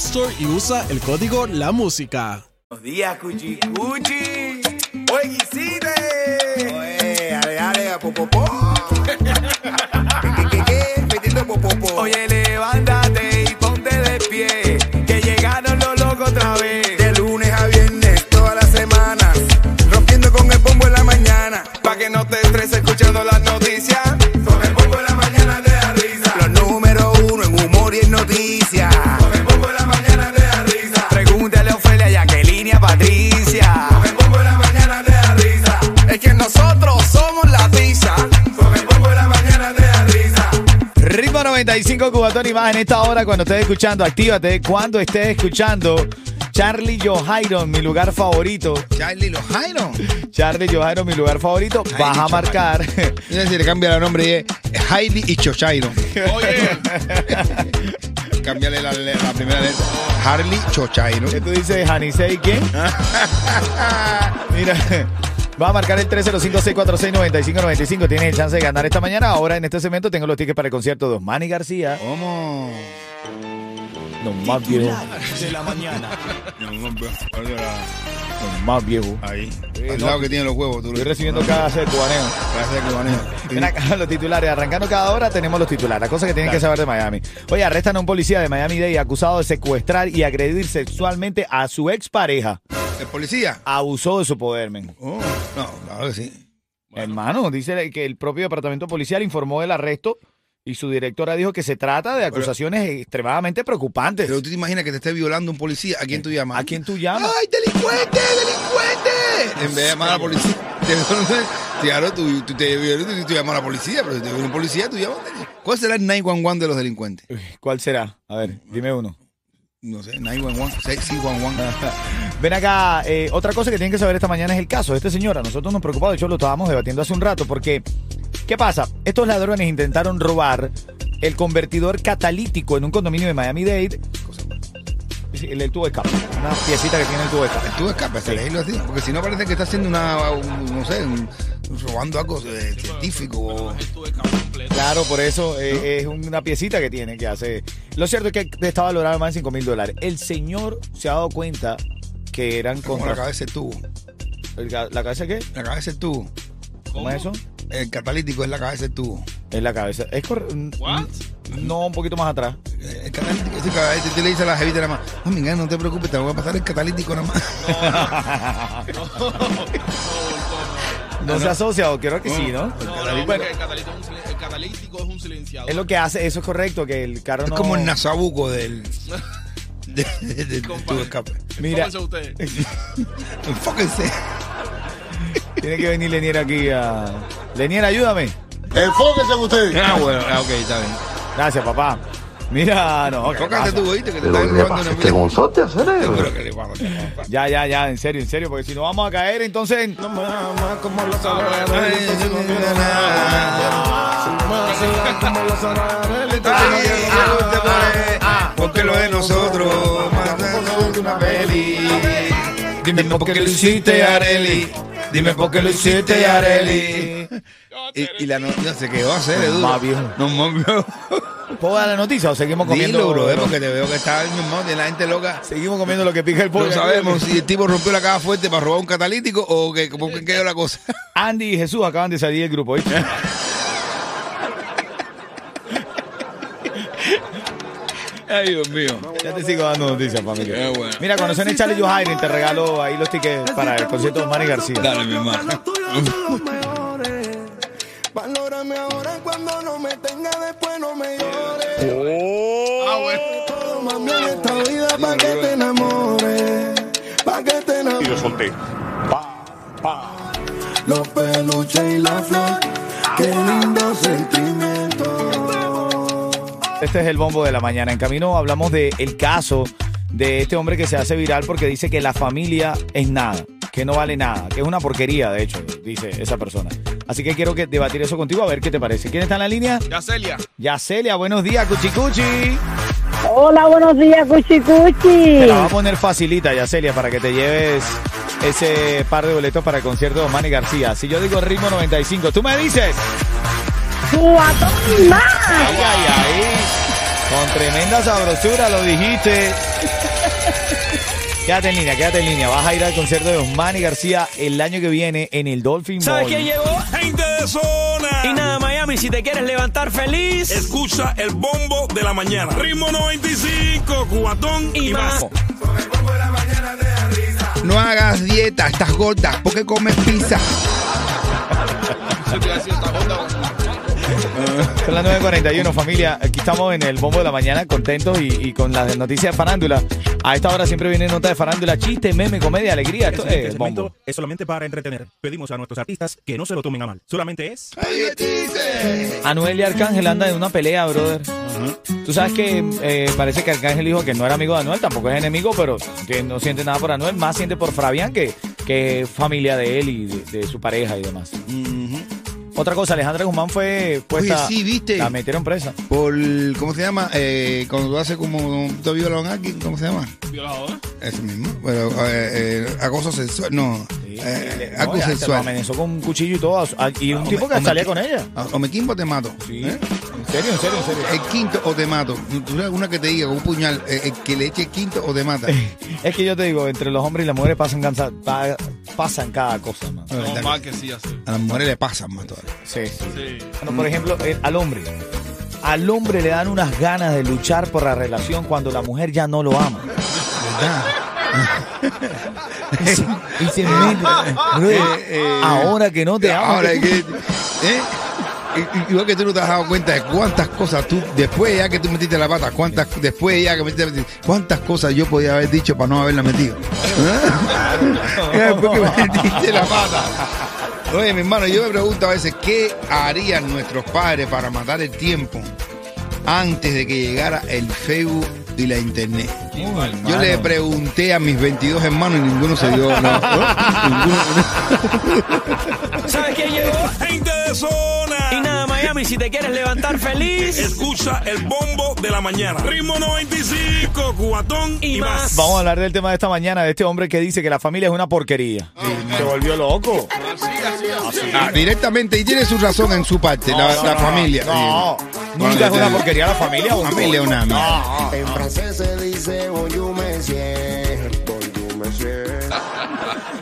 Store y usa el código La Música. Buenos días, Cuchi Cuchi. Oye. Oye, ale, ale, popopó. 95 Cubatón y más en esta hora cuando estés escuchando. Actívate cuando estés escuchando. Charlie Johairo, mi lugar favorito. Charlie Los Jairo. Charlie Johairo, mi lugar favorito. Vas a marcar. Mira si le cambia el nombre y es Hailey y Chochairo. Oye, Cámbiale la, la primera letra. Harley Chochairo. ¿Qué tú dices, Janisei quién? Mira, va a marcar el 305-646-9595. Tienes el chance de ganar esta mañana. Ahora en este segmento tengo los tickets para el concierto de Osmani García. ¿Cómo? Los más viejos. De la mañana. Los más viejos. Ahí. Al no. lado que tiene los huevos. Tú Estoy recibiendo cada hacer cubaneo. Gracias, cubaneo. Ven acá, los titulares. Arrancando cada hora tenemos los titulares. Las cosas que tienen que saber de Miami. Oye, arrestan a un policía de Miami-Dade acusado de secuestrar y agredir sexualmente a su expareja. ¿El policía? Abusó de su poder, men. Oh, no, claro que sí. Hermano, dice que el propio departamento policial informó del arresto y su directora dijo que se trata de acusaciones extremadamente preocupantes. Pero tú te imaginas que te esté violando un policía. ¿A quién tú llamas? ¿A quién tú llamas? ¡Ay, delincuente, delincuente! En vez de llamar a la policía. Claro, tú, tú te violas y tú llamas a la policía, pero si te viene un policía, tú llamas. ¿Cuál será el 911 de los delincuentes? ¿Cuál será? A ver, dime uno. No sé, 911, 611. Ven acá, eh, otra cosa que tienen que saber esta mañana es el caso de este señor. A nosotros nos preocupaba, de hecho lo estábamos debatiendo hace un rato, porque, ¿qué pasa? Estos ladrones intentaron robar el convertidor catalítico en un condominio de Miami-Dade. Sí, El, el tubo de escape, una piecita que tiene el tubo de escape. Tú escapas, se leílo así. Porque si no parece que está haciendo una, un- no sé, un- robando algo eh, científico. Claro, por eso eh, es una piecita que tiene que hace. Lo cierto es que está valorado más de 5 mil dólares. El señor se ha dado cuenta que eran Como la contra. cabeza del tubo. el ¿La cabeza qué? La cabeza del tubo. ¿Cómo es eso? El catalítico es la cabeza del tubo. Es la cabeza. Es correcto. No, un poquito más atrás. Eh, El catalítico, ese cabeza, tú le dices a la jevita nada más, no, mira, no te preocupes, te voy a pasar el catalítico nada más. No se asocia, o creo que sí, ¿no? no, no, el catalítico, es un catalítico es un silenciador. Es lo que hace, eso es correcto, que el carro Es no. como el nasabuco del, de- de- de- de escape. Mira, ustedes. Enfóquense. tiene que venir Lenier aquí a. Lenier, ayúdame. Enfóquese en usted. Ah, bueno, ah, ok, está bien. Gracias, papá. Mira, no. oíste, que te ¿Este. Ya, ya, ya, en serio, en serio, porque si no vamos a caer, entonces. Porque lo de nosotros más de una peli. Dime por qué lo hiciste, Areli. Dime por qué lo hiciste, Areli. Y, y la no, se quedó a hacer, Edu. Más viejo. No, más viejo. ¿Puedo dar la noticia o seguimos comiendo? Dilo, bro, eh, porque te veo que está el mismo, de la gente loca. Seguimos comiendo lo que pica el pollo. No sabemos si el tipo rompió la caja fuerte para robar un catalítico o que, ¿cómo que quedó la cosa? Andy y Jesús acaban de salir del grupo, ¿viste? Ay, Dios mío. Ya te sigo dando noticias, familia. Qué bueno. Mira, cuando suene Charlie Johaire, te regalo ahí los tickets para el concierto de Manny García. Dale, mi hermano. Valórame ahora cuando Cuando no me tenga después no me llores. Ah, bueno. Bien esta vida pa' que te enamores. Pa' que te enamores. Y yo solté. Los peluches y la flor. Qué lindo sentimiento. Este es el bombo de la mañana. En camino hablamos del el caso de este hombre que se hace viral porque dice que la familia es nada, que no vale nada, que es una porquería, de hecho, dice esa persona. Así que quiero que debatir eso contigo a ver qué te parece. ¿Quién está en la línea? Ya, Celia. Yacelia, buenos días, Cuchicuchi. Hola, buenos días, Cuchi Cuchi. Te la voy a poner facilita, Yacelia, para que te lleves ese par de boletos para el concierto de Manny García. Si yo digo ritmo 95, tú me dices. Cuatón más. Ay, ay, ay. Con tremenda sabrosura lo dijiste. Quédate en línea, quédate en línea. Vas a ir al concierto de Osmani García el año que viene en el Dolphin ¿Sabes quién llegó? Gente de zona. Y nada, Miami, si te quieres levantar feliz. Escucha el bombo de la mañana. Ritmo 95, cubatón y, Y más. más. No hagas dieta, estás gorda. ¿Por qué comes pizza? Son las 9.41, familia. Aquí estamos en el bombo de la mañana, contentos y, y con las noticias de farándula. A esta hora siempre viene nota de farándula, chiste, meme, comedia, alegría. Esto El siguiente es bombo. es solamente para entretener. Pedimos a nuestros artistas que no se lo tomen a mal. Solamente es. Anuel y Arcángel andan en una pelea, brother. Tú sabes que eh, parece que Arcángel dijo que no era amigo de Anuel, tampoco es enemigo, pero que no siente nada por Anuel, más siente por Fabián, que, que es familia de él y de, de su pareja y demás. Otra cosa, Alejandra Guzmán fue puesta. Oye, sí, ¿viste? La metieron presa. Por, ¿cómo se llama? Eh, cuando tú haces como, tú violas a alguien, ¿cómo se llama? Violador. Eso mismo. Pero, eh, eh, acoso sexual, no. Sí, eh, no, acoso lo sexual. amenazó con un cuchillo y todo. a- Y un tipo me- que me salía con ella. Ah, O me quimbo o te mato. Sí. ¿eh? En serio, en serio, en serio. El quinto o te mato. Tú sabes una que te diga con un puñal, eh, el que le eche el quinto o te mata. Es que yo te digo, entre los hombres y las mujeres pasan, cansa- pa- pasan cada cosa, man. verdad No, más que sí, así. A las mujeres le pasan más todavía. Sí, sí. Sí. Bueno, por ejemplo, eh, al hombre. Al hombre le dan unas ganas de luchar por la relación cuando la mujer ya no lo ama. ¿Verdad? y se mete. brother, eh, ahora que no te ama. Ahora ¿qué que. ¿eh? I- Igual que tú no te has dado cuenta de cuántas cosas tú, después ya que tú metiste la pata, cuántas, después ya que metiste, cuántas cosas yo podía haber dicho para no haberla metido. Después que metiste la pata. Oye, mi hermano, yo me pregunto a veces, ¿qué harían nuestros padres para matar el tiempo antes de que llegara el Facebook y la internet? Yo le pregunté a mis 22 hermanos y ninguno se dio. no, ¿Sabes quién llegó? Gente de zona. Y nada, Miami, si te quieres levantar feliz. Escucha el bombo de la mañana. Ritmo 95, cubatón y, Y más. más. Vamos a hablar del tema de esta mañana, de este hombre que dice que la familia es una porquería. Se volvió loco. Ah, directamente, y tiene su razón en su parte, la, No, la no, familia. No, Nunca es Bueno, una porquería la familia. La familia es una mierda. En francés se dice bonjour monsieur, bonjour monsieur.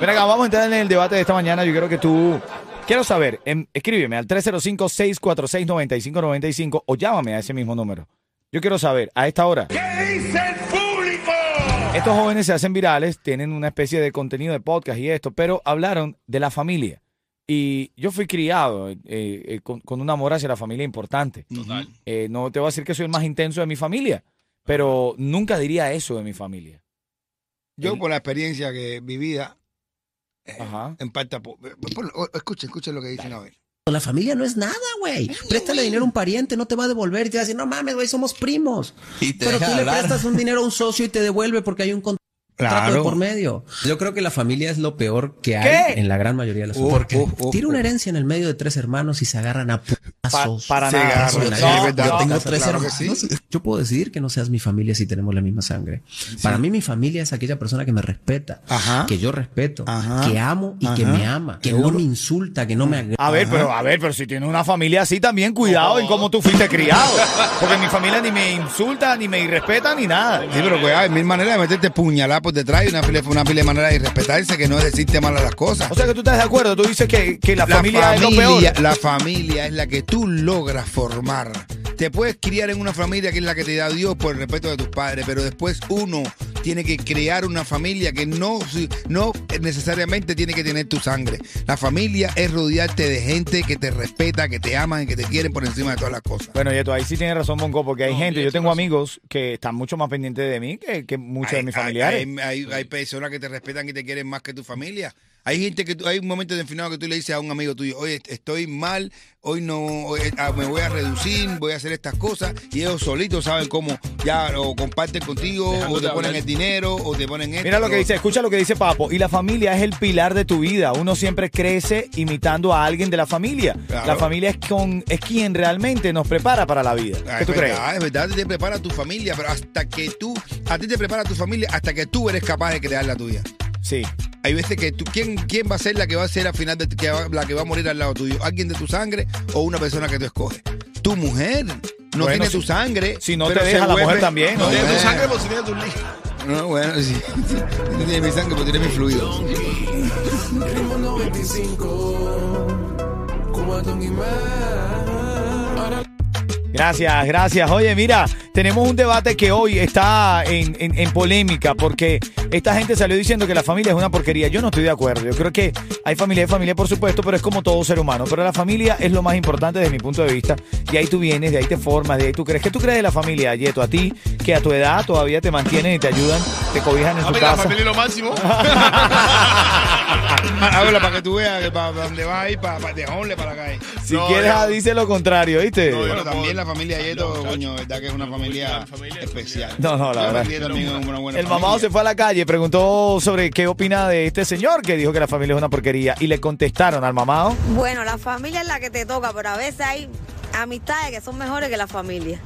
Mira acá, vamos a entrar en el debate de esta mañana. Yo quiero que tú. Quiero saber, em, escríbeme al 305-646-9595 o llámame a ese mismo número. Yo quiero saber, a esta hora. ¿Qué dice el público? Estos jóvenes se hacen virales, tienen una especie de contenido de podcast y esto, pero hablaron de la familia. Y yo fui criado eh, eh, con, con un amor hacia la familia importante. Total. Eh, no te voy a decir que soy el más intenso de mi familia, pero nunca diría eso de mi familia. Yo, por la experiencia que vivida, Ajá. en parte. Escuchen, escuchen lo que dicen a ver. La familia no es nada, güey. Préstale dinero a un pariente, no te va a devolver y te va a decir, no mames, güey, somos primos. Pero tú le prestas un dinero a un socio y te devuelve porque hay un contrato Claro. de por medio. Yo creo que la familia es lo peor que hay ¿Qué? en la gran mayoría de las Oh, familias. oh, oh, Tiene oh. una herencia en el medio de tres hermanos y se agarran a putazos. Pa- para Se nada. agarran, Yo sí, tengo- es verdad. yo tengo Claro tres que hermanos. sí. Yo puedo decidir que no seas mi familia si tenemos la misma sangre. Para mí mi familia es aquella persona que me respeta, Ajá. que yo respeto, Ajá. que amo y que Ajá. me ama, que no me insulta, que no me agrede. A ver, pero a ver, pero si tienes una familia así también cuidado en cómo tú fuiste criado, porque mi familia ni me insulta, ni me irrespeta, ni nada. Sí, pero pues hay mil maneras de meterte puñalada por detrás y una pila, una pila de maneras de respetarse que no es decirte malas las cosas. O sea que tú estás de acuerdo, tú dices que, que la, La familia, es lo peor. la familia es la que tú logras formar. Te puedes criar en una familia que es la que te da Dios por el respeto de tus padres, pero después uno tiene que crear una familia que no, no necesariamente tiene que tener tu sangre. La familia es rodearte de gente que te respeta, que te aman y que te quieren por encima de todas las cosas. Bueno, Yeto, ahí sí tienes razón, Bonco, porque hay gente, yo tengo amigos que están mucho más pendientes de mí que, que muchos de mis familiares. Hay, hay- hay personas que te respetan y te quieren más que tu familia. Hay gente que tú- hay un momento determinado que tú le dices a un amigo tuyo, oye, estoy mal, hoy no, hoy, ah, me voy a reducir, voy a hacer estas cosas, y ellos solitos saben cómo ya o comparten contigo, o te ponen el dinero, o te ponen esto. Mira lo que dice, escucha lo que dice Papo. Y la familia es el pilar de tu vida. Uno siempre crece imitando a alguien de la familia. Claro. La familia es, con, es quien realmente nos prepara para la vida. Ah, ¿Qué es tú crees? verdad, es verdad, te prepara tu familia, pero hasta que tú, a ti te prepara tu familia hasta que tú eres capaz de crear la tuya. Sí. Hay veces que tú, ¿quién, quién va a ser la que va a ser al final, de, que va- la que va a morir al lado tuyo? ¿Alguien de tu sangre o una persona que tú escoges? Tu mujer no Bueno, tiene si- tu sangre. si no pero te deja, la mujer también, ¿no? No, Tiene tu sangre, pues si tiene tu líquido. No, bueno, sí. No tiene mi sangre, pero tiene mi fluido. Ritmo 95, Cubatón y más. Ahora Gracias, gracias. Oye, mira, tenemos un debate que hoy está en, en- en polémica porque esta gente salió diciendo que la familia es una porquería. Yo no estoy de acuerdo. Yo creo que hay familia y familia, por supuesto, pero es como todo ser humano. Pero la familia es lo más importante desde mi punto de vista. Y ahí tú vienes, de ahí te formas, de ahí tú crees. ¿Qué tú crees de la familia, Yeto? A ti, que a tu edad todavía te mantienen y te ayudan, te cobijan en A tu mí la casa. familia es lo máximo. Habla para que tú veas que para, para dónde vas a ir, para, para de para la calle. Si No, quieres, dice lo contrario, ¿viste? No, Bueno, no también puedo- la familia Yeto, coño, verdad que es una familia especial. No, no, la La verdad. familia El mamado familia. se fue a la calle, preguntó sobre qué opina de este señor que dijo que la familia es una porquería y le contestaron al mamado. Bueno, la familia es la que te toca, pero a veces hay amistades que son mejores que la familia.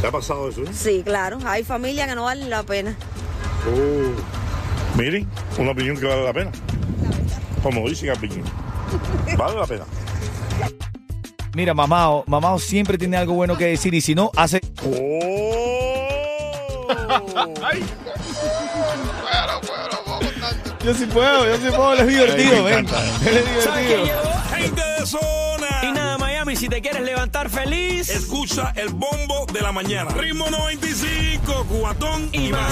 ¿Te ha pasado eso? eh? Sí, claro, hay familias que no valen la pena. Oh. Miren, una opinión que vale la pena. Como dicen opinión. Vale la pena. Mira, mamado, mamado siempre tiene algo bueno que decir y si no, hace... Ay. Yo sí puedo, yo sí puedo, él es divertido, ven. encanta. Él es ¿Sabes quién divertido. Gente de zona. Y nada, Miami, si te quieres levantar feliz. Escucha el bombo de la mañana. Ritmo 95, cuatón y más.